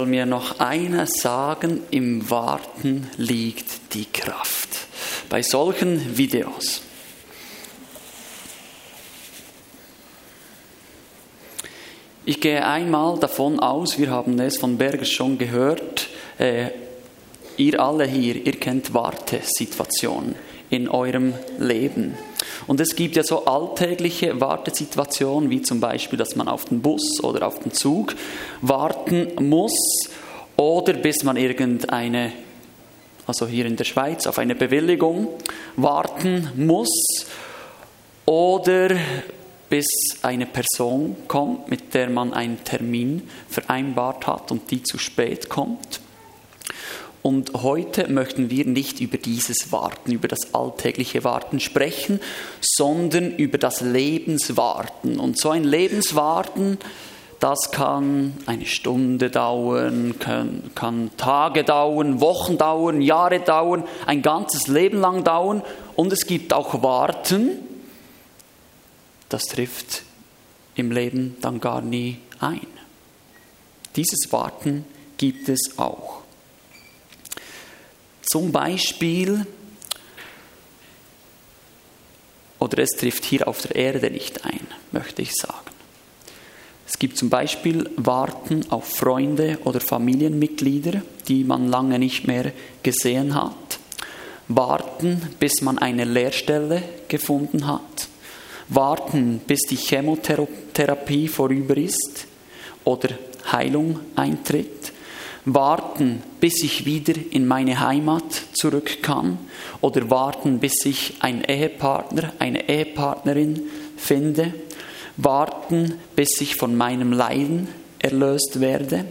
soll mir noch einer sagen, im Warten liegt die Kraft. Bei solchen Videos. Ich gehe einmal davon aus, wir haben es von Berger schon gehört, äh, ihr alle hier, ihr kennt Wartesituationen in eurem Leben. Und es gibt ja so alltägliche Wartesituationen, wie zum Beispiel, dass man auf den Bus oder auf den Zug warten muss oder bis man irgendeine, also hier in der Schweiz, auf eine Bewilligung warten muss oder bis eine Person kommt, mit der man einen Termin vereinbart hat und die zu spät kommt. Und heute möchten wir nicht über dieses Warten, über das alltägliche Warten sprechen, sondern über das Lebenswarten. Und so ein Lebenswarten, das kann eine Stunde dauern, kann, kann Tage dauern, Wochen dauern, Jahre dauern, ein ganzes Leben lang dauern. Und es gibt auch Warten, das trifft im Leben dann gar nie ein. Dieses Warten gibt es auch. Zum Beispiel, oder es trifft hier auf der Erde nicht ein, möchte ich sagen. Es gibt zum Beispiel Warten auf Freunde oder Familienmitglieder, die man lange nicht mehr gesehen hat. Warten, bis man eine Lehrstelle gefunden hat. Warten, bis die Chemotherapie vorüber ist oder Heilung eintritt warten, bis ich wieder in meine Heimat zurück kann? Oder warten, bis ich einen Ehepartner, eine Ehepartnerin finde, warten, bis ich von meinem Leiden erlöst werde,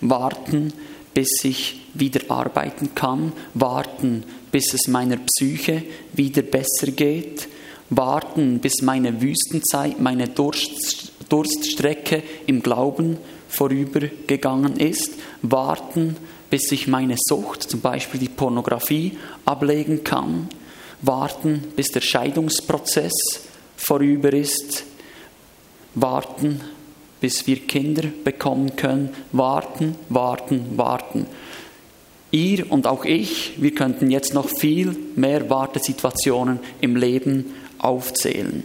warten, bis ich wieder arbeiten kann, warten, bis es meiner Psyche wieder besser geht, warten, bis meine Wüstenzeit, meine Durst, Durststrecke im Glauben vorübergegangen ist, warten, bis ich meine Sucht, zum Beispiel die Pornografie, ablegen kann, warten, bis der Scheidungsprozess vorüber ist, warten, bis wir Kinder bekommen können, warten, warten, warten. Ihr und auch ich, wir könnten jetzt noch viel mehr Wartesituationen im Leben aufzählen.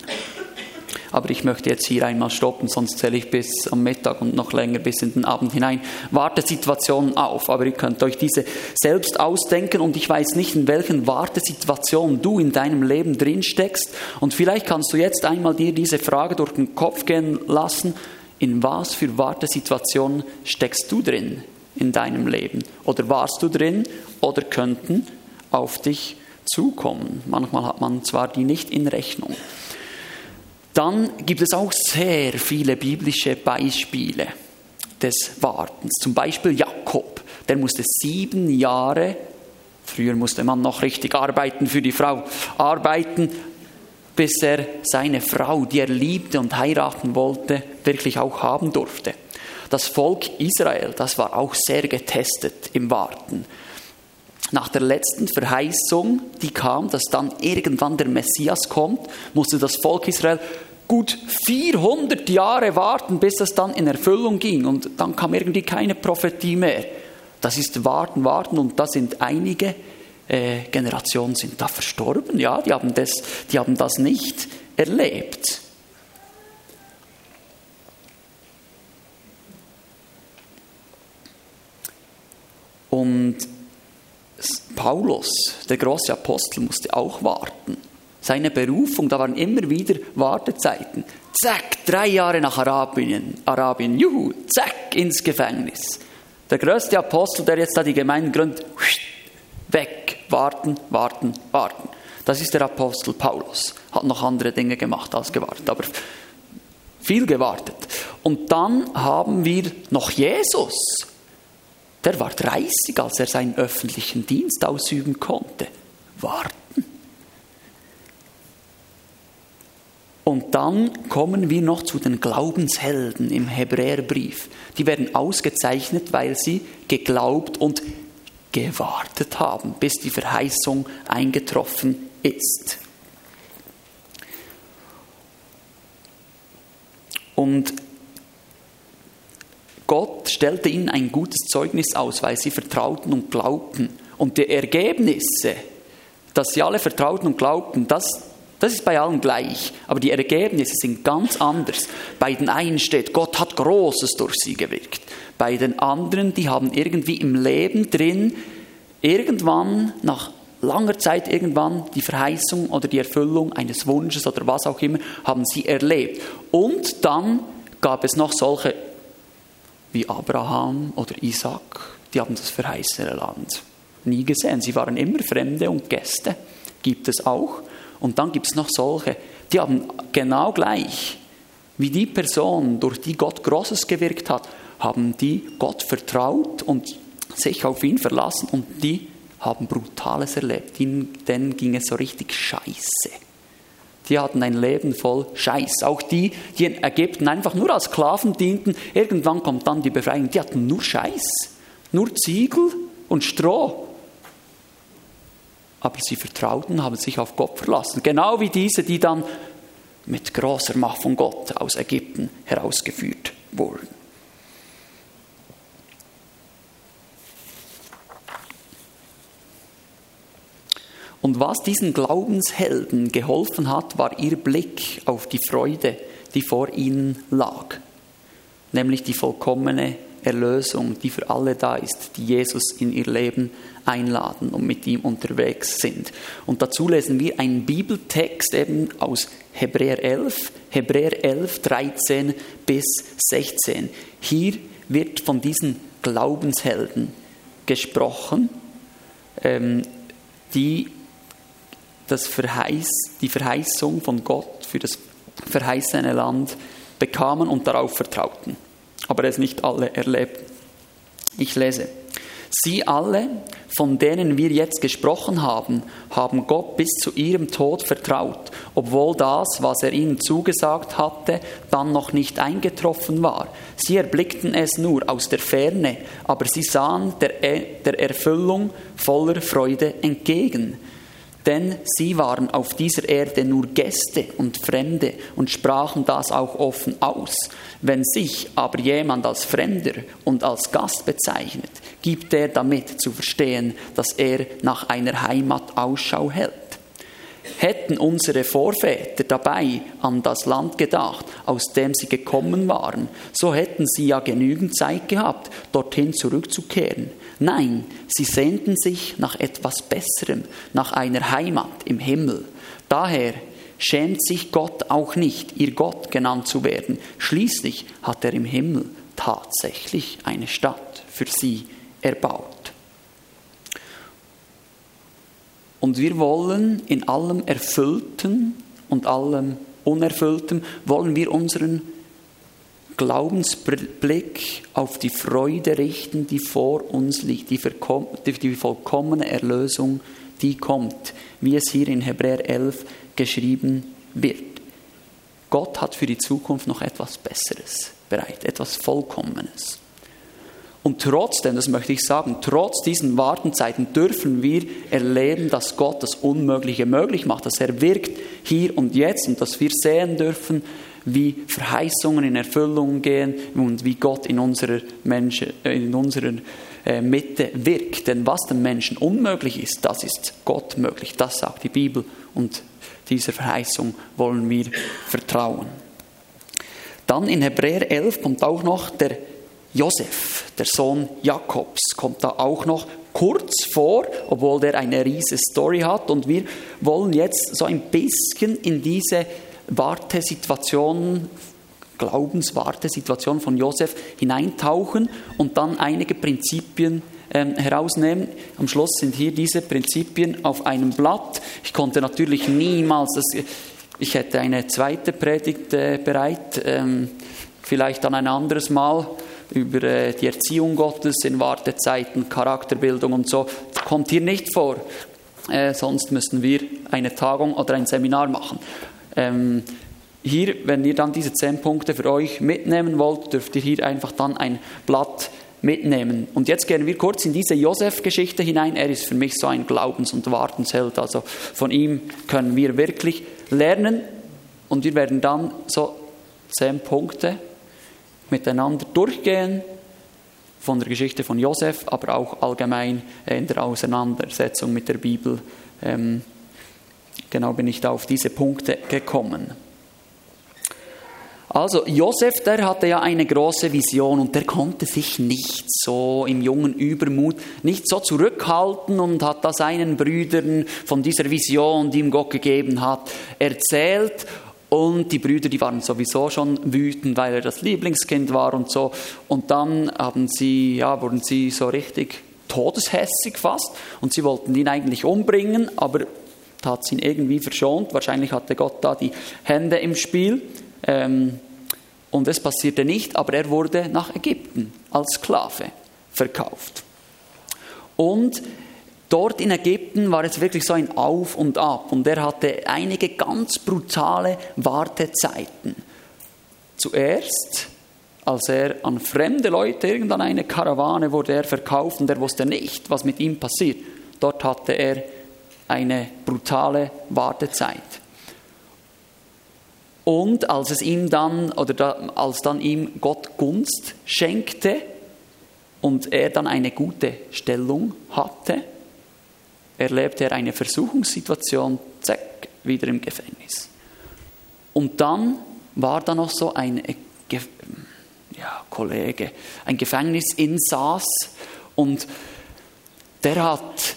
Aber ich möchte jetzt hier einmal stoppen, sonst zähle ich bis am Mittag und noch länger bis in den Abend hinein Wartesituationen auf. Aber ihr könnt euch diese selbst ausdenken und ich weiß nicht, in welchen Wartesituationen du in deinem Leben drin steckst. Und vielleicht kannst du jetzt einmal dir diese Frage durch den Kopf gehen lassen. In was für Wartesituationen steckst du drin in deinem Leben? Oder warst du drin oder könnten auf dich zukommen? Manchmal hat man zwar die nicht in Rechnung. Dann gibt es auch sehr viele biblische Beispiele des Wartens. Zum Beispiel Jakob, der musste sieben Jahre, früher musste man noch richtig arbeiten für die Frau, arbeiten, bis er seine Frau, die er liebte und heiraten wollte, wirklich auch haben durfte. Das Volk Israel, das war auch sehr getestet im Warten. Nach der letzten Verheißung, die kam, dass dann irgendwann der Messias kommt, musste das Volk Israel gut 400 Jahre warten, bis das dann in Erfüllung ging. Und dann kam irgendwie keine Prophetie mehr. Das ist warten, warten. Und da sind einige äh, Generationen sind da verstorben. Ja, die haben das, die haben das nicht erlebt. Und Paulus, der große Apostel, musste auch warten seine Berufung, da waren immer wieder Wartezeiten. Zack, drei Jahre nach Arabien, Arabien, juhu, zack, ins Gefängnis. Der größte Apostel, der jetzt da die Gemeinde gründet, weg, warten, warten, warten. Das ist der Apostel Paulus. Hat noch andere Dinge gemacht als gewartet, aber viel gewartet. Und dann haben wir noch Jesus. Der war 30, als er seinen öffentlichen Dienst ausüben konnte. Warten. Und dann kommen wir noch zu den Glaubenshelden im Hebräerbrief. Die werden ausgezeichnet, weil sie geglaubt und gewartet haben, bis die Verheißung eingetroffen ist. Und Gott stellte ihnen ein gutes Zeugnis aus, weil sie vertrauten und glaubten. Und die Ergebnisse, dass sie alle vertrauten und glaubten, das, das ist bei allen gleich. Aber die Ergebnisse sind ganz anders. Bei den einen steht, Gott hat Großes durch sie gewirkt. Bei den anderen, die haben irgendwie im Leben drin, irgendwann nach langer Zeit irgendwann die Verheißung oder die Erfüllung eines Wunsches oder was auch immer, haben sie erlebt. Und dann gab es noch solche wie Abraham oder Isaac, die haben das verheißene Land nie gesehen. Sie waren immer Fremde und Gäste, gibt es auch. Und dann gibt es noch solche, die haben genau gleich wie die Person, durch die Gott Großes gewirkt hat, haben die Gott vertraut und sich auf ihn verlassen und die haben Brutales erlebt. Denen ging es so richtig scheiße. Die hatten ein Leben voll Scheiß. Auch die, die in Ägypten einfach nur als Sklaven dienten, irgendwann kommt dann die Befreiung. Die hatten nur Scheiß, nur Ziegel und Stroh. Aber sie vertrauten, haben sich auf Gott verlassen. Genau wie diese, die dann mit großer Macht von Gott aus Ägypten herausgeführt wurden. Und was diesen Glaubenshelden geholfen hat, war ihr Blick auf die Freude, die vor ihnen lag, nämlich die vollkommene Erlösung, die für alle da ist, die Jesus in ihr Leben einladen und mit ihm unterwegs sind. Und dazu lesen wir einen Bibeltext eben aus Hebräer 11, Hebräer 11, 13 bis 16. Hier wird von diesen Glaubenshelden gesprochen, ähm, die das Verheiß, die Verheißung von Gott für das verheißene Land bekamen und darauf vertrauten. Aber es nicht alle erlebten. Ich lese. Sie alle, von denen wir jetzt gesprochen haben, haben Gott bis zu ihrem Tod vertraut, obwohl das, was er ihnen zugesagt hatte, dann noch nicht eingetroffen war. Sie erblickten es nur aus der Ferne, aber sie sahen der, der Erfüllung voller Freude entgegen denn sie waren auf dieser Erde nur Gäste und Fremde und sprachen das auch offen aus. Wenn sich aber jemand als Fremder und als Gast bezeichnet, gibt er damit zu verstehen, dass er nach einer Heimat Ausschau hält. Hätten unsere Vorväter dabei an das Land gedacht, aus dem sie gekommen waren, so hätten sie ja genügend Zeit gehabt, dorthin zurückzukehren. Nein, sie sehnten sich nach etwas Besserem, nach einer Heimat im Himmel. Daher schämt sich Gott auch nicht, ihr Gott genannt zu werden. Schließlich hat er im Himmel tatsächlich eine Stadt für sie erbaut. Und wir wollen in allem Erfüllten und allem Unerfüllten, wollen wir unseren Glaubensblick auf die Freude richten, die vor uns liegt, die, die vollkommene Erlösung, die kommt, wie es hier in Hebräer 11 geschrieben wird. Gott hat für die Zukunft noch etwas Besseres bereit, etwas Vollkommenes. Und trotzdem, das möchte ich sagen, trotz diesen Wartenzeiten dürfen wir erleben, dass Gott das Unmögliche möglich macht, dass er wirkt hier und jetzt und dass wir sehen dürfen, wie Verheißungen in Erfüllung gehen und wie Gott in unserer, Menschen, äh, in unserer äh, Mitte wirkt. Denn was dem Menschen unmöglich ist, das ist Gott möglich. Das sagt die Bibel und dieser Verheißung wollen wir vertrauen. Dann in Hebräer 11 kommt auch noch der Josef, der Sohn Jakobs, kommt da auch noch kurz vor, obwohl der eine riesige Story hat. Und wir wollen jetzt so ein bisschen in diese Wartesituation, Glaubenswartesituation von Josef hineintauchen und dann einige Prinzipien ähm, herausnehmen. Am Schluss sind hier diese Prinzipien auf einem Blatt. Ich konnte natürlich niemals, das, ich hätte eine zweite Predigt äh, bereit, ähm, vielleicht dann ein anderes Mal über äh, die Erziehung Gottes in Wartezeiten, Charakterbildung und so. Das kommt hier nicht vor. Äh, sonst müssten wir eine Tagung oder ein Seminar machen. Ähm, hier, wenn ihr dann diese zehn Punkte für euch mitnehmen wollt, dürft ihr hier einfach dann ein Blatt mitnehmen. Und jetzt gehen wir kurz in diese Josef-Geschichte hinein. Er ist für mich so ein Glaubens- und Wartensheld. Also von ihm können wir wirklich lernen. Und wir werden dann so zehn Punkte miteinander durchgehen von der Geschichte von Josef, aber auch allgemein in der Auseinandersetzung mit der Bibel. Ähm, genau bin ich da auf diese Punkte gekommen. Also Josef, der hatte ja eine große Vision und der konnte sich nicht so im jungen Übermut nicht so zurückhalten und hat da seinen Brüdern von dieser Vision, die ihm Gott gegeben hat, erzählt und die Brüder, die waren sowieso schon wütend, weil er das Lieblingskind war und so. Und dann haben sie, ja, wurden sie so richtig todeshässig fast und sie wollten ihn eigentlich umbringen, aber hat ihn irgendwie verschont. Wahrscheinlich hatte Gott da die Hände im Spiel. Ähm, und es passierte nicht, aber er wurde nach Ägypten als Sklave verkauft. Und dort in Ägypten war es wirklich so ein Auf und Ab und er hatte einige ganz brutale Wartezeiten. Zuerst, als er an fremde Leute, irgendeine eine Karawane wurde er verkauft und er wusste nicht, was mit ihm passiert. Dort hatte er eine brutale Wartezeit. Und als es ihm dann, oder da, als dann ihm Gott Gunst schenkte und er dann eine gute Stellung hatte, erlebte er eine Versuchungssituation, zack, wieder im Gefängnis. Und dann war da noch so ein ja, Kollege, ein Gefängnisinsass und der hat,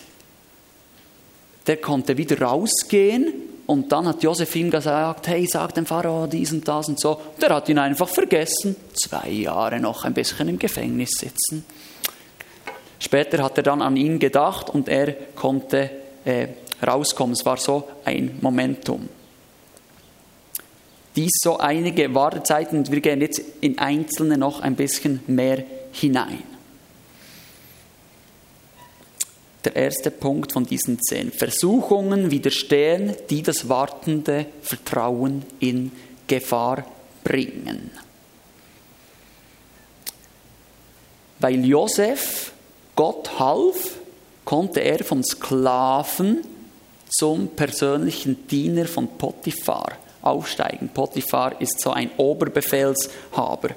der konnte wieder rausgehen und dann hat Josephine gesagt, hey, sag dem Pharao dies und das und so. Der hat ihn einfach vergessen. Zwei Jahre noch ein bisschen im Gefängnis sitzen. Später hat er dann an ihn gedacht und er konnte äh, rauskommen. Es war so ein Momentum. Dies so einige Wartezeiten und wir gehen jetzt in einzelne noch ein bisschen mehr hinein. Der erste Punkt von diesen zehn. Versuchungen widerstehen, die das wartende Vertrauen in Gefahr bringen. Weil Josef Gott half, konnte er vom Sklaven zum persönlichen Diener von Potiphar aufsteigen. Potiphar ist so ein Oberbefehlshaber,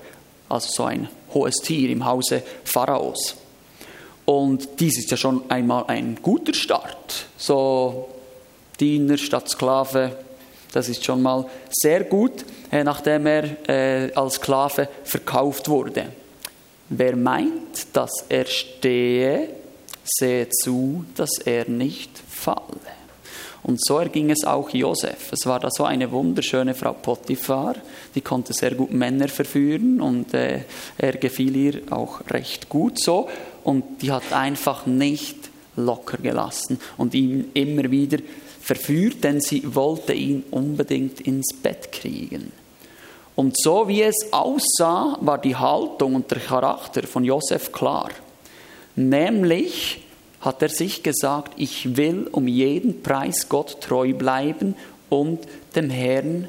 also so ein hohes Tier im Hause Pharaos. Und dies ist ja schon einmal ein guter Start. So Diener statt Sklave, das ist schon mal sehr gut, äh, nachdem er äh, als Sklave verkauft wurde. Wer meint, dass er stehe, sehe zu, dass er nicht falle. Und so erging es auch Josef. Es war da so eine wunderschöne Frau Potiphar, die konnte sehr gut Männer verführen und äh, er gefiel ihr auch recht gut so und die hat einfach nicht locker gelassen und ihn immer wieder verführt, denn sie wollte ihn unbedingt ins Bett kriegen. Und so wie es aussah, war die Haltung und der Charakter von Josef klar. Nämlich hat er sich gesagt, ich will um jeden Preis Gott treu bleiben und dem Herrn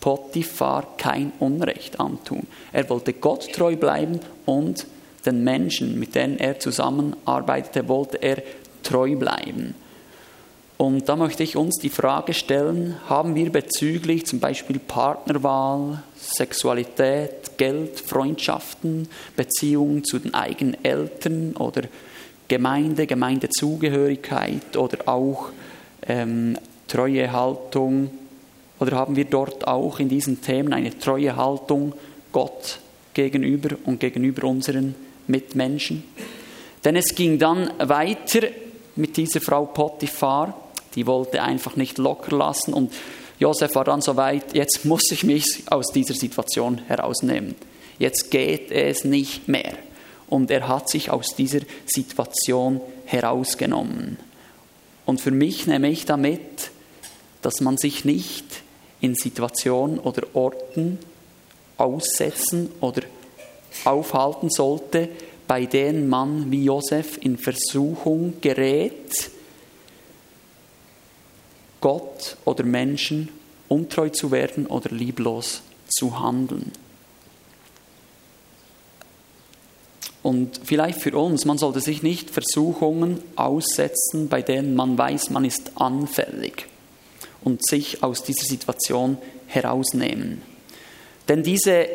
Potiphar kein Unrecht antun. Er wollte Gott treu bleiben und den Menschen, mit denen er zusammenarbeitete, wollte er treu bleiben. Und da möchte ich uns die Frage stellen, haben wir bezüglich zum Beispiel Partnerwahl, Sexualität, Geld, Freundschaften, Beziehungen zu den eigenen Eltern oder Gemeinde, Gemeindezugehörigkeit oder auch ähm, treue Haltung, oder haben wir dort auch in diesen Themen eine treue Haltung Gott gegenüber und gegenüber unseren Mitmenschen. Denn es ging dann weiter mit dieser Frau Potiphar, die wollte einfach nicht locker lassen und Josef war dann so weit, jetzt muss ich mich aus dieser Situation herausnehmen. Jetzt geht es nicht mehr. Und er hat sich aus dieser Situation herausgenommen. Und für mich nehme ich damit, dass man sich nicht in Situationen oder Orten aussetzen oder aufhalten sollte, bei denen man wie Josef in Versuchung gerät, Gott oder Menschen untreu zu werden oder lieblos zu handeln. Und vielleicht für uns, man sollte sich nicht Versuchungen aussetzen, bei denen man weiß, man ist anfällig und sich aus dieser Situation herausnehmen. Denn diese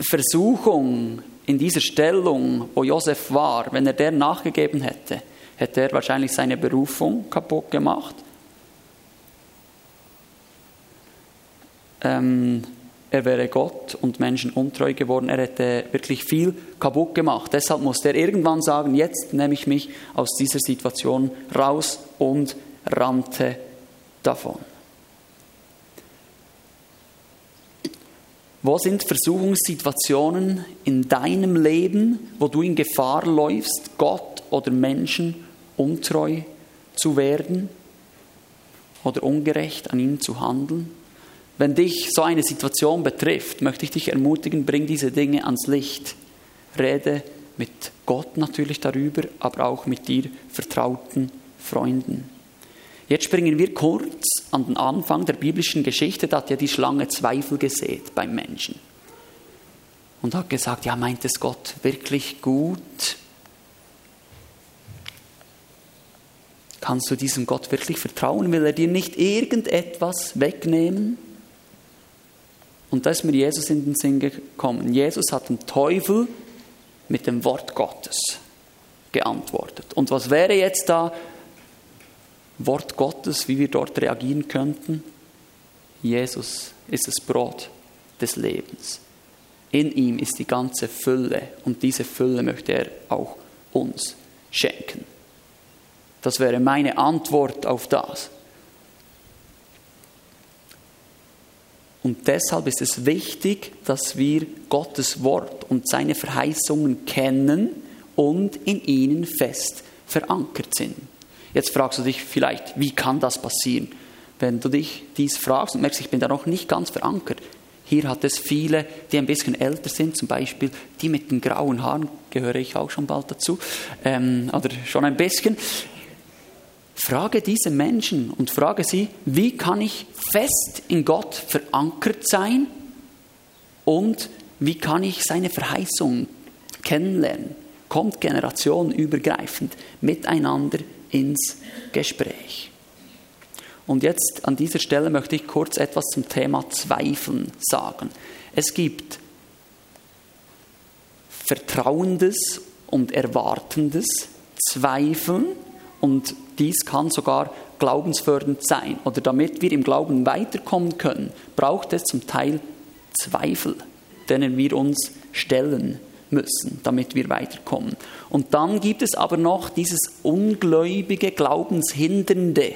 Versuchung in dieser Stellung, wo Josef war, wenn er der nachgegeben hätte, hätte er wahrscheinlich seine Berufung kaputt gemacht. Ähm, er wäre Gott und Menschen untreu geworden. Er hätte wirklich viel kaputt gemacht. Deshalb musste er irgendwann sagen, jetzt nehme ich mich aus dieser Situation raus und rannte davon. Wo sind Versuchungssituationen in deinem Leben, wo du in Gefahr läufst, Gott oder Menschen untreu zu werden oder ungerecht an ihnen zu handeln? Wenn dich so eine Situation betrifft, möchte ich dich ermutigen, bring diese Dinge ans Licht. Rede mit Gott natürlich darüber, aber auch mit dir vertrauten Freunden. Jetzt springen wir kurz an den Anfang der biblischen Geschichte. Da hat ja die Schlange Zweifel gesät beim Menschen. Und hat gesagt, ja, meint es Gott wirklich gut? Kannst du diesem Gott wirklich vertrauen? Will er dir nicht irgendetwas wegnehmen? Und da ist mir Jesus in den Sinn gekommen. Jesus hat dem Teufel mit dem Wort Gottes geantwortet. Und was wäre jetzt da Wort Gottes, wie wir dort reagieren könnten? Jesus ist das Brot des Lebens. In ihm ist die ganze Fülle und diese Fülle möchte er auch uns schenken. Das wäre meine Antwort auf das. Und deshalb ist es wichtig, dass wir Gottes Wort und seine Verheißungen kennen und in ihnen fest verankert sind. Jetzt fragst du dich vielleicht, wie kann das passieren? Wenn du dich dies fragst und merkst, ich bin da noch nicht ganz verankert. Hier hat es viele, die ein bisschen älter sind, zum Beispiel die mit den grauen Haaren, gehöre ich auch schon bald dazu, ähm, oder schon ein bisschen. Frage diese Menschen und frage sie, wie kann ich fest in Gott verankert sein und wie kann ich seine Verheißung kennenlernen? Kommt generationenübergreifend miteinander ins Gespräch. Und jetzt an dieser Stelle möchte ich kurz etwas zum Thema Zweifeln sagen. Es gibt vertrauendes und erwartendes Zweifeln und dies kann sogar glaubensfördernd sein. Oder damit wir im Glauben weiterkommen können, braucht es zum Teil Zweifel, denen wir uns stellen müssen, damit wir weiterkommen. Und dann gibt es aber noch dieses ungläubige, glaubenshindernde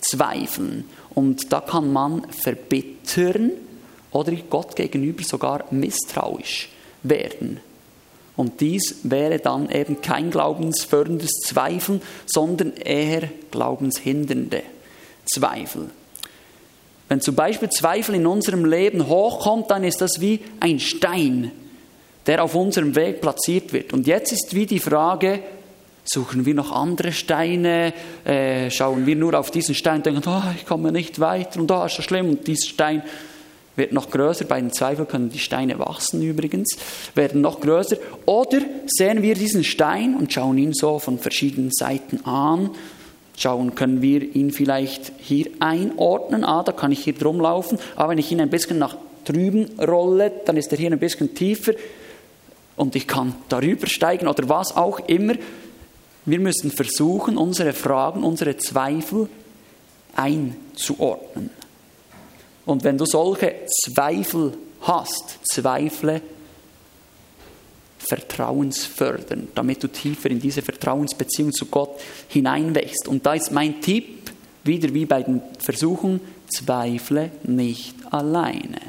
Zweifeln. Und da kann man verbittern oder Gott gegenüber sogar misstrauisch werden. Und dies wäre dann eben kein glaubensförderndes Zweifeln, sondern eher glaubenshindernde Zweifel. Wenn zum Beispiel Zweifel in unserem Leben hochkommt, dann ist das wie ein Stein, der auf unserem Weg platziert wird. Und jetzt ist wie die Frage, suchen wir noch andere Steine, äh, schauen wir nur auf diesen Stein und denken, oh, ich komme nicht weiter und da oh, ist das schlimm und dieser Stein wird noch größer. Bei den Zweifeln können die Steine wachsen übrigens, werden noch größer. Oder sehen wir diesen Stein und schauen ihn so von verschiedenen Seiten an. Schauen, können wir ihn vielleicht hier einordnen? Ah, da kann ich hier drum laufen. Aber wenn ich ihn ein bisschen nach drüben rolle, dann ist er hier ein bisschen tiefer und ich kann darüber steigen oder was auch immer. Wir müssen versuchen, unsere Fragen, unsere Zweifel einzuordnen. Und wenn du solche Zweifel hast, Zweifle vertrauensfördern, damit du tiefer in diese Vertrauensbeziehung zu Gott hineinwächst. Und da ist mein Tipp, wieder wie bei den Versuchen, zweifle nicht alleine.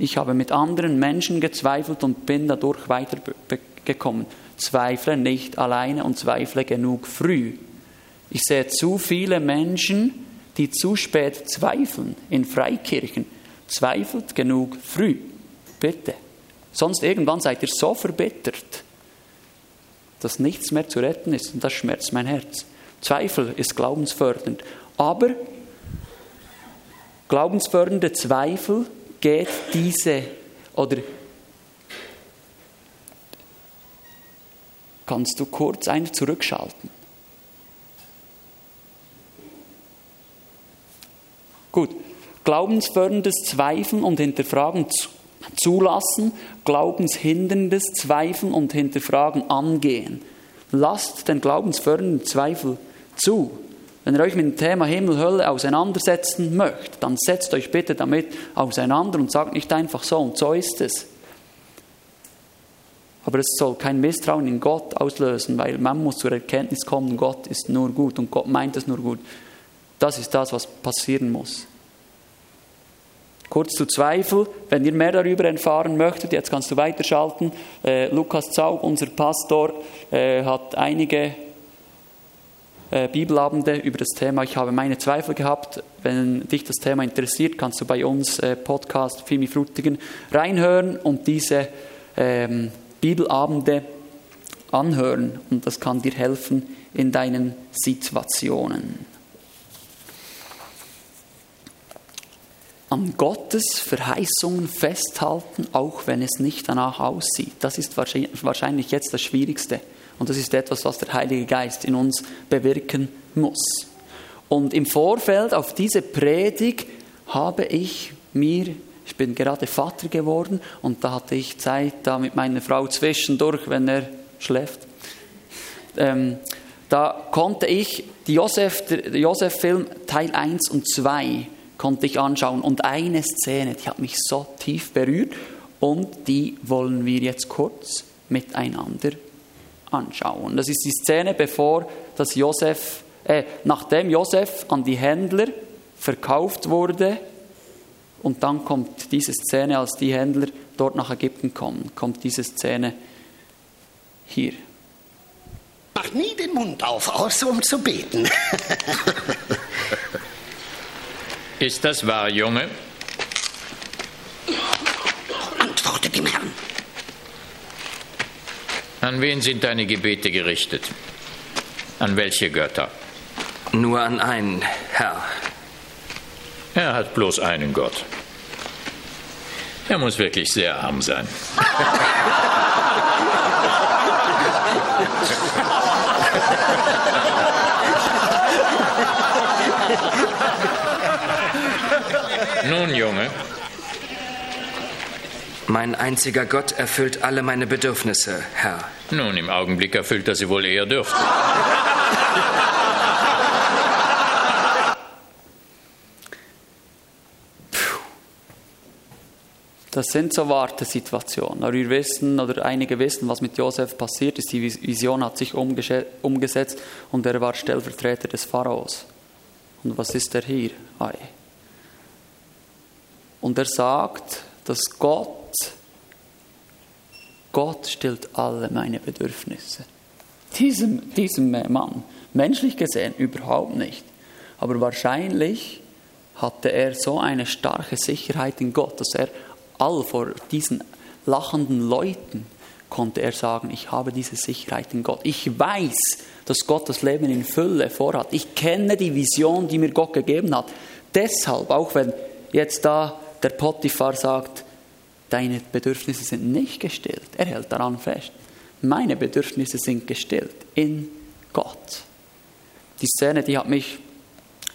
Ich habe mit anderen Menschen gezweifelt und bin dadurch weitergekommen. Zweifle nicht alleine und zweifle genug früh. Ich sehe zu viele Menschen, die zu spät zweifeln in Freikirchen, zweifelt genug früh. Bitte. Sonst irgendwann seid ihr so verbittert, dass nichts mehr zu retten ist und das schmerzt mein Herz. Zweifel ist glaubensfördernd. Aber glaubensfördernde Zweifel geht diese oder kannst du kurz einen zurückschalten? Gut, glaubensförderndes Zweifeln und Hinterfragen zulassen, glaubenshinderndes Zweifeln und Hinterfragen angehen. Lasst den glaubensfördernden Zweifel zu. Wenn ihr euch mit dem Thema Himmel, Hölle auseinandersetzen möchtet, dann setzt euch bitte damit auseinander und sagt nicht einfach so und so ist es. Aber es soll kein Misstrauen in Gott auslösen, weil man muss zur Erkenntnis kommen, Gott ist nur gut und Gott meint es nur gut. Das ist das, was passieren muss. Kurz zu Zweifel, wenn ihr mehr darüber erfahren möchtet, jetzt kannst du weiterschalten. Äh, Lukas Zaug, unser Pastor, äh, hat einige äh, Bibelabende über das Thema. Ich habe meine Zweifel gehabt. Wenn dich das Thema interessiert, kannst du bei uns äh, Podcast Fimi Frutigen reinhören und diese ähm, Bibelabende anhören. Und das kann dir helfen in deinen Situationen. an Gottes Verheißungen festhalten, auch wenn es nicht danach aussieht. Das ist wahrscheinlich jetzt das Schwierigste. Und das ist etwas, was der Heilige Geist in uns bewirken muss. Und im Vorfeld auf diese Predigt habe ich mir, ich bin gerade Vater geworden und da hatte ich Zeit, da mit meiner Frau zwischendurch, wenn er schläft, ähm, da konnte ich die Josef-Film Josef Teil 1 und 2 konnte ich anschauen. Und eine Szene, die hat mich so tief berührt und die wollen wir jetzt kurz miteinander anschauen. Das ist die Szene, bevor das Josef, äh, nachdem Josef an die Händler verkauft wurde. Und dann kommt diese Szene, als die Händler dort nach Ägypten kommen, kommt diese Szene hier. Mach nie den Mund auf, außer um zu beten. Ist das wahr, Junge? Antworte dem Herrn. An wen sind deine Gebete gerichtet? An welche Götter? Nur an einen, Herr. Er hat bloß einen Gott. Er muss wirklich sehr arm sein. Nun, Junge. Mein einziger Gott erfüllt alle meine Bedürfnisse, Herr. Nun, im Augenblick erfüllt er sie wohl eher dürfte. Das sind so Wartesituationen. Aber wir wissen, oder einige wissen, was mit Josef passiert ist. Die Vision hat sich umgesetzt und er war Stellvertreter des Pharaos. Und was ist er hier? Ei. Und er sagt, dass Gott, Gott stillt alle meine Bedürfnisse. Diesem, diesem Mann, menschlich gesehen überhaupt nicht. Aber wahrscheinlich hatte er so eine starke Sicherheit in Gott, dass er all vor diesen lachenden Leuten konnte er sagen, ich habe diese Sicherheit in Gott. Ich weiß, dass Gott das Leben in Fülle vorhat. Ich kenne die Vision, die mir Gott gegeben hat. Deshalb, auch wenn jetzt da der Potiphar sagt, deine Bedürfnisse sind nicht gestillt. Er hält daran fest. Meine Bedürfnisse sind gestillt in Gott. Die Szene, die hat mich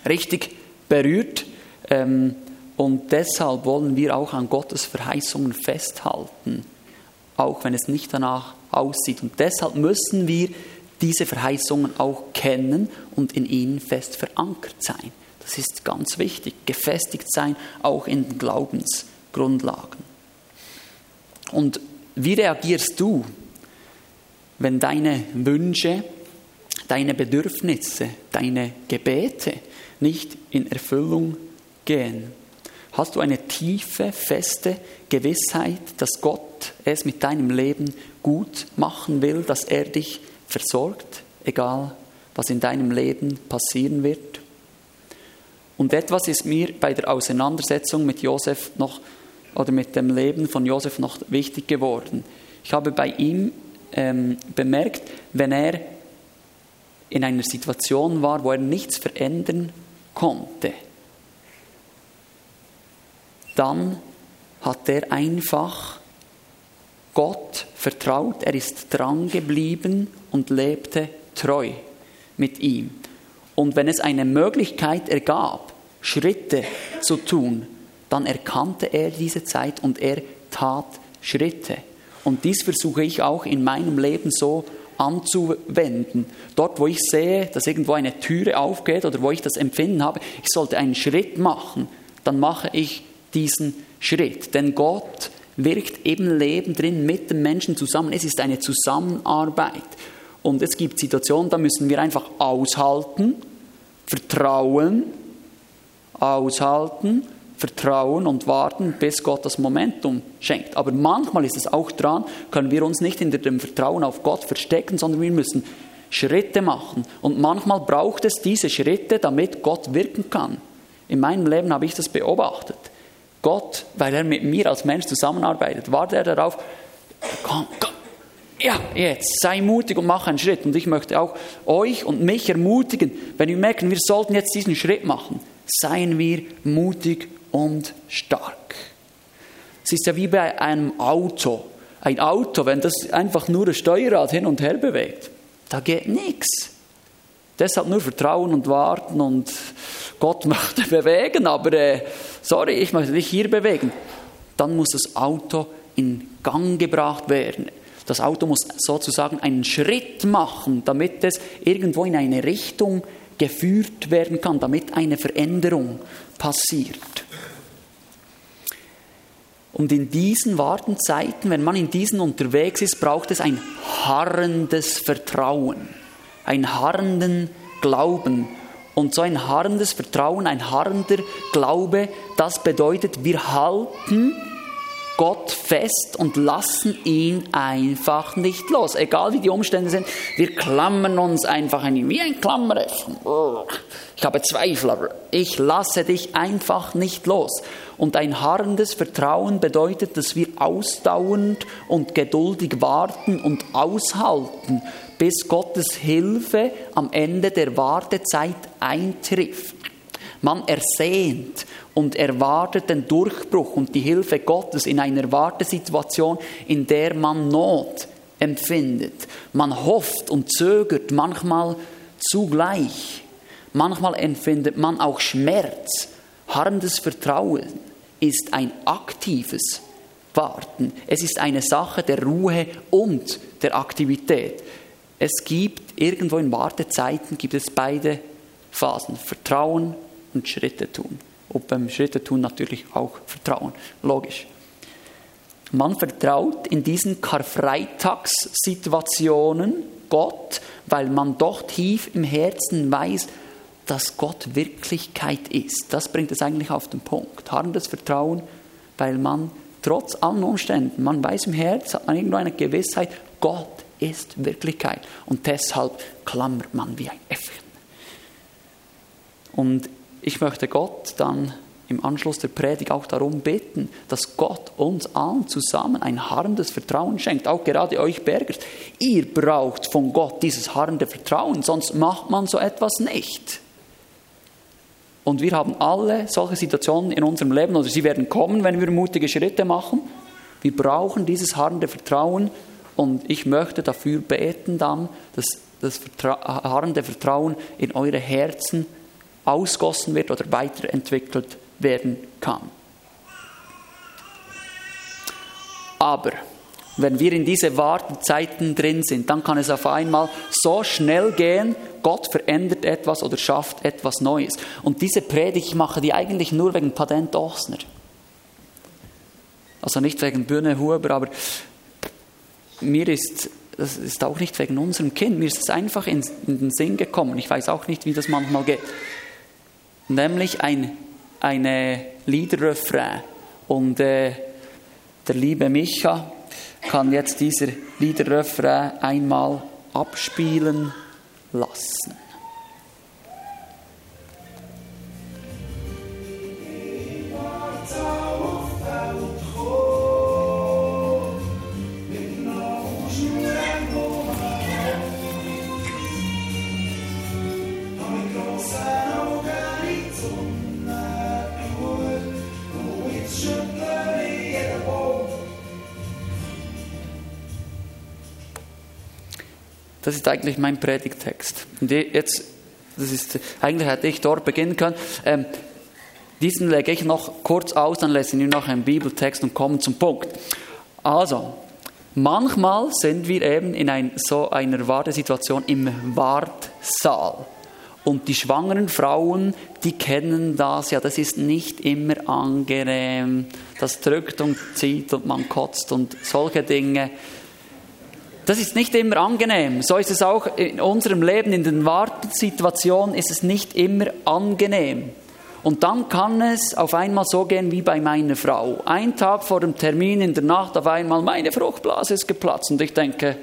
richtig berührt. Ähm, und deshalb wollen wir auch an Gottes Verheißungen festhalten, auch wenn es nicht danach aussieht. Und deshalb müssen wir diese Verheißungen auch kennen und in ihnen fest verankert sein. Das ist ganz wichtig. Gefestigt sein, auch in den Glaubensgrundlagen. Und wie reagierst du, wenn deine Wünsche, deine Bedürfnisse, deine Gebete nicht in Erfüllung gehen? Hast du eine tiefe, feste Gewissheit, dass Gott es mit deinem Leben gut machen will, dass er dich versorgt, egal was in deinem Leben passieren wird? Und etwas ist mir bei der Auseinandersetzung mit Josef noch oder mit dem Leben von Josef noch wichtig geworden. Ich habe bei ihm ähm, bemerkt, wenn er in einer Situation war, wo er nichts verändern konnte, dann hat er einfach Gott vertraut, er ist dran geblieben und lebte treu mit ihm. Und wenn es eine Möglichkeit ergab, Schritte zu tun, dann erkannte er diese Zeit und er Tat Schritte. Und dies versuche ich auch in meinem Leben so anzuwenden. Dort, wo ich sehe, dass irgendwo eine Türe aufgeht oder wo ich das Empfinden habe, ich sollte einen Schritt machen, dann mache ich diesen Schritt. Denn Gott wirkt eben Leben drin mit dem Menschen zusammen. Es ist eine Zusammenarbeit. Und es gibt Situationen, da müssen wir einfach aushalten, vertrauen, aushalten, vertrauen und warten, bis Gott das Momentum schenkt. Aber manchmal ist es auch dran, können wir uns nicht hinter dem Vertrauen auf Gott verstecken, sondern wir müssen Schritte machen. Und manchmal braucht es diese Schritte, damit Gott wirken kann. In meinem Leben habe ich das beobachtet. Gott, weil er mit mir als Mensch zusammenarbeitet, wartet er darauf, komm, komm, ja, jetzt, sei mutig und mach einen Schritt. Und ich möchte auch euch und mich ermutigen, wenn wir merken, wir sollten jetzt diesen Schritt machen, seien wir mutig und stark. Es ist ja wie bei einem Auto. Ein Auto, wenn das einfach nur das Steuerrad hin und her bewegt, da geht nichts. Deshalb nur vertrauen und warten und Gott möchte bewegen, aber äh, sorry, ich möchte dich hier bewegen. Dann muss das Auto in Gang gebracht werden. Das Auto muss sozusagen einen Schritt machen, damit es irgendwo in eine Richtung geführt werden kann, damit eine Veränderung passiert. Und in diesen Wartenzeiten, wenn man in diesen unterwegs ist, braucht es ein harrendes Vertrauen, ein harrenden Glauben. Und so ein harrendes Vertrauen, ein harrender Glaube, das bedeutet, wir halten Gott fest und lassen ihn einfach nicht los. Egal wie die Umstände sind, wir klammern uns einfach an ihn, wie ein Klammerf. Ich habe Zweifel, aber ich lasse dich einfach nicht los. Und ein harrendes Vertrauen bedeutet, dass wir ausdauernd und geduldig warten und aushalten, bis Gottes Hilfe am Ende der Wartezeit eintrifft. Man ersehnt und erwartet den Durchbruch und die Hilfe Gottes in einer Wartesituation, in der man Not empfindet. Man hofft und zögert manchmal zugleich. Manchmal empfindet man auch Schmerz. Harrendes Vertrauen ist ein aktives Warten. Es ist eine Sache der Ruhe und der Aktivität. Es gibt irgendwo in Wartezeiten gibt es beide Phasen. Vertrauen und Schritte tun. Und beim Schritte tun natürlich auch Vertrauen, logisch. Man vertraut in diesen Karfreitagssituationen Gott, weil man doch tief im Herzen weiß, dass Gott Wirklichkeit ist. Das bringt es eigentlich auf den Punkt. Harrendes Vertrauen, weil man trotz allen Umständen, man weiß im Herz, hat man irgendwo eine Gewissheit, Gott ist Wirklichkeit. Und deshalb klammert man wie ein Äffchen. Und ich möchte Gott dann im Anschluss der Predigt auch darum bitten, dass Gott uns allen zusammen ein harrendes Vertrauen schenkt, auch gerade euch Bergers. Ihr braucht von Gott dieses harrende Vertrauen, sonst macht man so etwas nicht. Und wir haben alle solche Situationen in unserem Leben, oder sie werden kommen, wenn wir mutige Schritte machen. Wir brauchen dieses harrende Vertrauen und ich möchte dafür beten dann, dass das harrende Vertrauen in eure Herzen ausgossen wird oder weiterentwickelt werden kann. Aber wenn wir in diese Wartezeiten drin sind, dann kann es auf einmal so schnell gehen, Gott verändert etwas oder schafft etwas Neues. Und diese Predigt, mache die eigentlich nur wegen Patent Ochsner. Also nicht wegen Bühne Huber, aber mir ist, das ist auch nicht wegen unserem Kind, mir ist es einfach in, in den Sinn gekommen. Ich weiß auch nicht, wie das manchmal geht nämlich ein eine Liederrefrain. Und äh, der liebe Micha kann jetzt dieser Liederrefrain einmal abspielen lassen. Das ist eigentlich mein Predigtext. Und jetzt, das ist, eigentlich hätte ich dort beginnen können. Ähm, Diesen lege ich noch kurz aus, dann lese ich noch einen Bibeltext und komme zum Punkt. Also, manchmal sind wir eben in ein, so einer Wartesituation im Wartsaal. Und die schwangeren Frauen, die kennen das ja, das ist nicht immer angenehm. Das drückt und zieht und man kotzt und solche Dinge. Das ist nicht immer angenehm. So ist es auch in unserem Leben, in den Wartesituationen ist es nicht immer angenehm. Und dann kann es auf einmal so gehen wie bei meiner Frau. Ein Tag vor dem Termin in der Nacht auf einmal, meine Fruchtblase ist geplatzt. Und ich denke,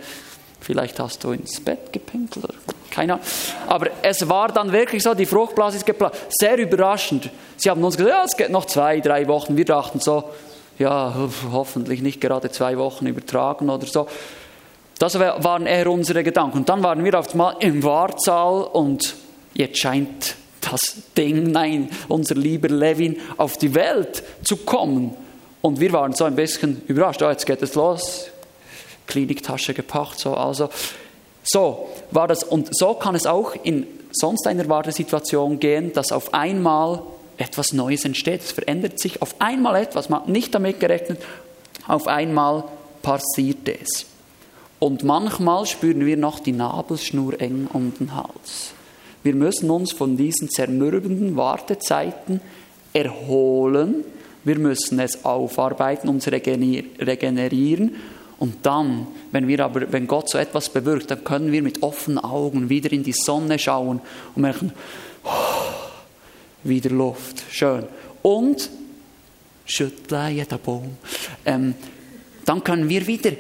vielleicht hast du ins Bett gepinkelt oder keine Ahnung. Aber es war dann wirklich so, die Fruchtblase ist geplatzt. Sehr überraschend. Sie haben uns gesagt, ja, es geht noch zwei, drei Wochen. Wir dachten so, ja, hoffentlich nicht gerade zwei Wochen übertragen oder so. Das waren eher unsere Gedanken. Und dann waren wir auf einmal im Wartsaal und jetzt scheint das Ding, nein, unser lieber Levin, auf die Welt zu kommen. Und wir waren so ein bisschen überrascht, oh, jetzt geht es los, Kliniktasche gepackt, so, also, so war das. Und so kann es auch in sonst einer Wartesituation gehen, dass auf einmal etwas Neues entsteht. Es verändert sich auf einmal etwas, man hat nicht damit gerechnet, auf einmal passiert es. Und manchmal spüren wir noch die Nabelschnur eng um den Hals. Wir müssen uns von diesen zermürbenden Wartezeiten erholen. Wir müssen es aufarbeiten, uns regenerieren. Und dann, wenn wir aber, wenn Gott so etwas bewirkt, dann können wir mit offenen Augen wieder in die Sonne schauen und merken, oh, wieder Luft, schön. Und schüttle jeder Baum. Ähm, dann können wir wieder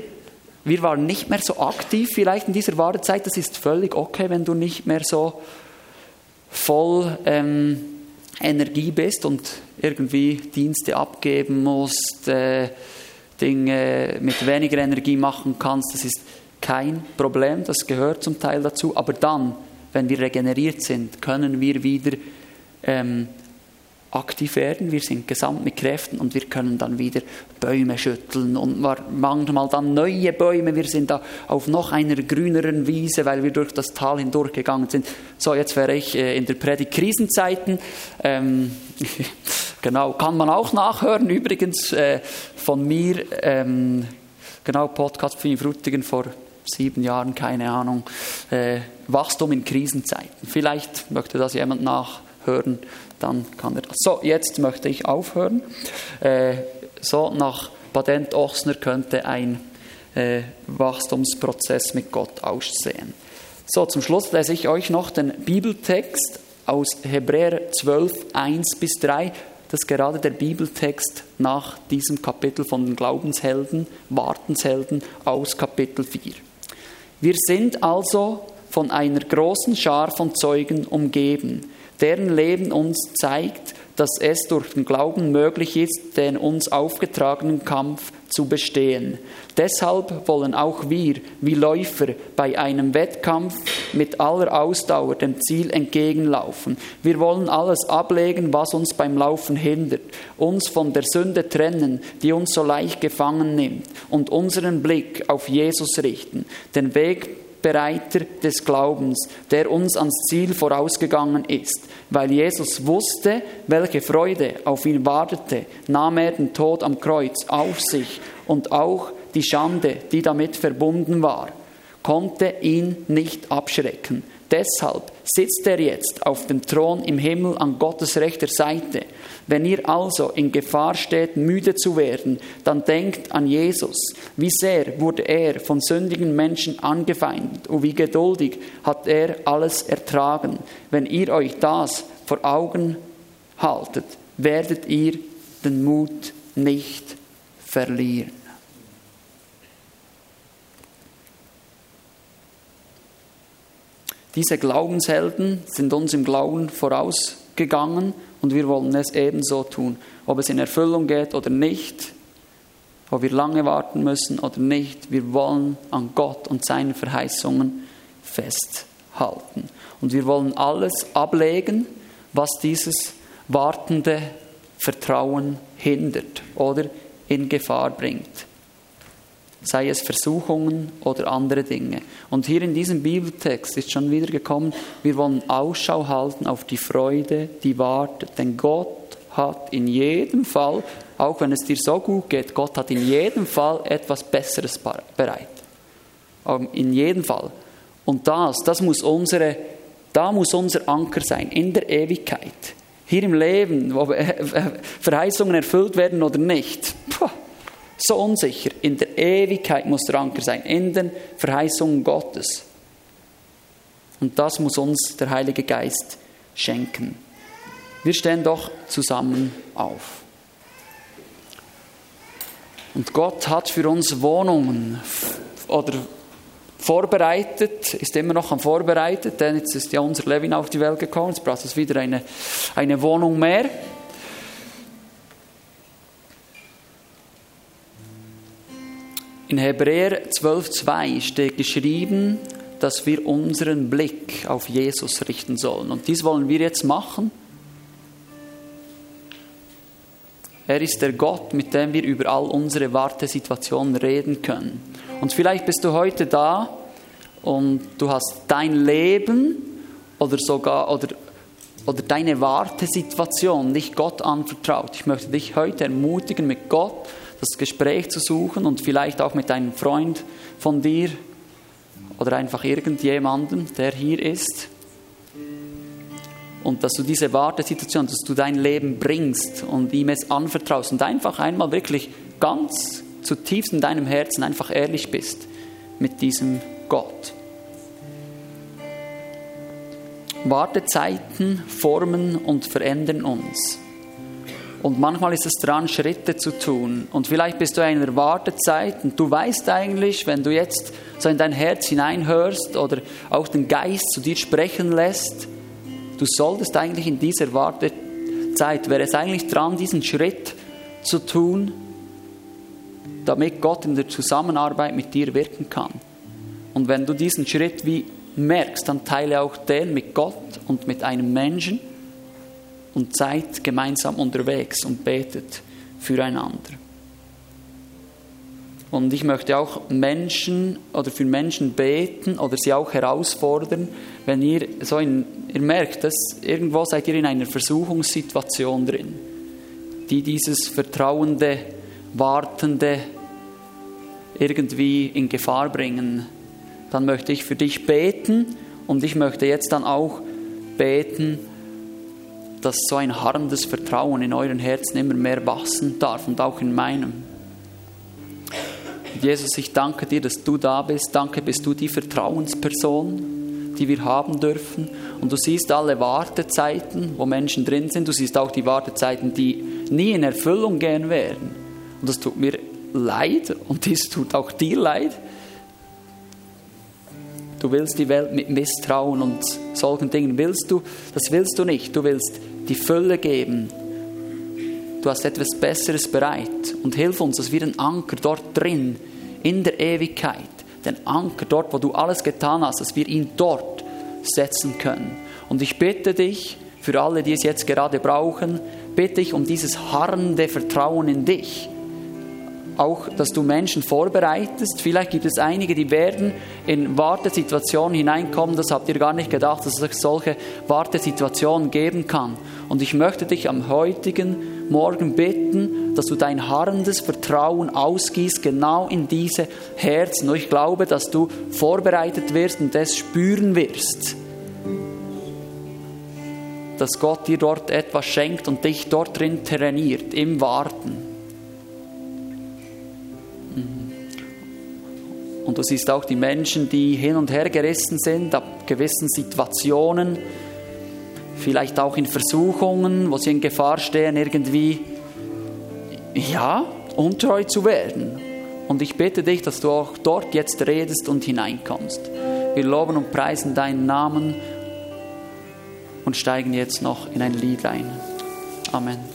wir waren nicht mehr so aktiv vielleicht in dieser Wartezeit. Das ist völlig okay, wenn du nicht mehr so voll ähm, Energie bist und irgendwie Dienste abgeben musst, äh, Dinge mit weniger Energie machen kannst, das ist kein Problem, das gehört zum Teil dazu. Aber dann, wenn wir regeneriert sind, können wir wieder ähm, aktiv werden, wir sind gesamt mit Kräften und wir können dann wieder Bäume schütteln und manchmal dann neue Bäume. Wir sind da auf noch einer grüneren Wiese, weil wir durch das Tal hindurch gegangen sind. So, jetzt wäre ich äh, in der Predigt Krisenzeiten. Ähm, genau, kann man auch nachhören übrigens äh, von mir. Ähm, genau, Podcast für Frutigen vor sieben Jahren, keine Ahnung. Äh, Wachstum in Krisenzeiten. Vielleicht möchte das jemand nachhören dann kann er das. So, jetzt möchte ich aufhören. Äh, so nach Patent Ochsner könnte ein äh, Wachstumsprozess mit Gott aussehen. So, zum Schluss lese ich euch noch den Bibeltext aus Hebräer 12, 1 bis 3. Das ist gerade der Bibeltext nach diesem Kapitel von den Glaubenshelden, Wartenshelden aus Kapitel 4. Wir sind also von einer großen Schar von Zeugen umgeben deren Leben uns zeigt, dass es durch den Glauben möglich ist, den uns aufgetragenen Kampf zu bestehen. Deshalb wollen auch wir, wie Läufer, bei einem Wettkampf mit aller Ausdauer dem Ziel entgegenlaufen. Wir wollen alles ablegen, was uns beim Laufen hindert, uns von der Sünde trennen, die uns so leicht gefangen nimmt, und unseren Blick auf Jesus richten, den Weg Wegbereiter des Glaubens, der uns ans Ziel vorausgegangen ist. Weil Jesus wusste, welche Freude auf ihn wartete, nahm er den Tod am Kreuz auf sich und auch die Schande, die damit verbunden war, konnte ihn nicht abschrecken. Deshalb sitzt er jetzt auf dem Thron im Himmel an Gottes rechter Seite. Wenn ihr also in Gefahr steht, müde zu werden, dann denkt an Jesus. Wie sehr wurde er von sündigen Menschen angefeindet und wie geduldig hat er alles ertragen. Wenn ihr euch das vor Augen haltet, werdet ihr den Mut nicht verlieren. Diese Glaubenshelden sind uns im Glauben vorausgegangen und wir wollen es ebenso tun. Ob es in Erfüllung geht oder nicht, ob wir lange warten müssen oder nicht, wir wollen an Gott und seinen Verheißungen festhalten. Und wir wollen alles ablegen, was dieses wartende Vertrauen hindert oder in Gefahr bringt sei es Versuchungen oder andere Dinge. Und hier in diesem Bibeltext ist schon wieder gekommen, wir wollen Ausschau halten auf die Freude, die wartet, denn Gott hat in jedem Fall, auch wenn es dir so gut geht, Gott hat in jedem Fall etwas Besseres bereit. In jedem Fall. Und das, das muss unsere, da muss unser Anker sein, in der Ewigkeit. Hier im Leben, wo Verheißungen erfüllt werden oder nicht. Puh, so unsicher. In der Ewigkeit muss der Anker sein, in den Verheißungen Gottes. Und das muss uns der Heilige Geist schenken. Wir stehen doch zusammen auf. Und Gott hat für uns Wohnungen oder vorbereitet, ist immer noch am Vorbereitet, denn jetzt ist ja unser Levin auf die Welt gekommen, jetzt braucht es wieder eine, eine Wohnung mehr. In Hebräer 12,2 steht geschrieben, dass wir unseren Blick auf Jesus richten sollen. Und dies wollen wir jetzt machen. Er ist der Gott, mit dem wir über all unsere Wartesituationen reden können. Und vielleicht bist du heute da und du hast dein Leben oder sogar oder, oder deine Wartesituation nicht Gott anvertraut. Ich möchte dich heute ermutigen, mit Gott das Gespräch zu suchen und vielleicht auch mit einem Freund von dir oder einfach irgendjemandem, der hier ist. Und dass du diese Wartesituation, dass du dein Leben bringst und ihm es anvertraust und einfach einmal wirklich ganz zutiefst in deinem Herzen einfach ehrlich bist mit diesem Gott. Wartezeiten formen und verändern uns. Und manchmal ist es dran, Schritte zu tun. Und vielleicht bist du in einer Wartezeit und du weißt eigentlich, wenn du jetzt so in dein Herz hineinhörst oder auch den Geist zu dir sprechen lässt, du solltest eigentlich in dieser Wartezeit, wäre es eigentlich dran, diesen Schritt zu tun, damit Gott in der Zusammenarbeit mit dir wirken kann. Und wenn du diesen Schritt wie merkst, dann teile auch den mit Gott und mit einem Menschen und seid gemeinsam unterwegs und betet füreinander. Und ich möchte auch Menschen oder für Menschen beten oder sie auch herausfordern, wenn ihr so in, ihr merkt, dass irgendwo seid ihr in einer Versuchungssituation drin, die dieses vertrauende, wartende irgendwie in Gefahr bringen, dann möchte ich für dich beten und ich möchte jetzt dann auch beten, dass so ein harrendes Vertrauen in euren Herzen immer mehr wachsen darf und auch in meinem. Jesus, ich danke dir, dass du da bist. Danke, bist du die Vertrauensperson, die wir haben dürfen. Und du siehst alle Wartezeiten, wo Menschen drin sind. Du siehst auch die Wartezeiten, die nie in Erfüllung gehen werden. Und das tut mir leid und das tut auch dir leid. Du willst die Welt mit Misstrauen und solchen Dingen willst du, das willst du nicht. Du willst die Fülle geben. Du hast etwas Besseres bereit und hilf uns, dass wir den Anker dort drin, in der Ewigkeit, den Anker dort, wo du alles getan hast, dass wir ihn dort setzen können. Und ich bitte dich, für alle, die es jetzt gerade brauchen, bitte ich um dieses harrende Vertrauen in dich auch, dass du Menschen vorbereitest. Vielleicht gibt es einige, die werden in Wartesituationen hineinkommen. Das habt ihr gar nicht gedacht, dass es solche Wartesituationen geben kann. Und ich möchte dich am heutigen Morgen bitten, dass du dein harrendes Vertrauen ausgießt, genau in diese Herzen. Und ich glaube, dass du vorbereitet wirst und das spüren wirst. Dass Gott dir dort etwas schenkt und dich dort drin trainiert, im Warten. Und du siehst auch die Menschen, die hin und her gerissen sind, ab gewissen Situationen, vielleicht auch in Versuchungen, wo sie in Gefahr stehen, irgendwie, ja, untreu zu werden. Und ich bitte dich, dass du auch dort jetzt redest und hineinkommst. Wir loben und preisen deinen Namen und steigen jetzt noch in ein Lied ein. Amen.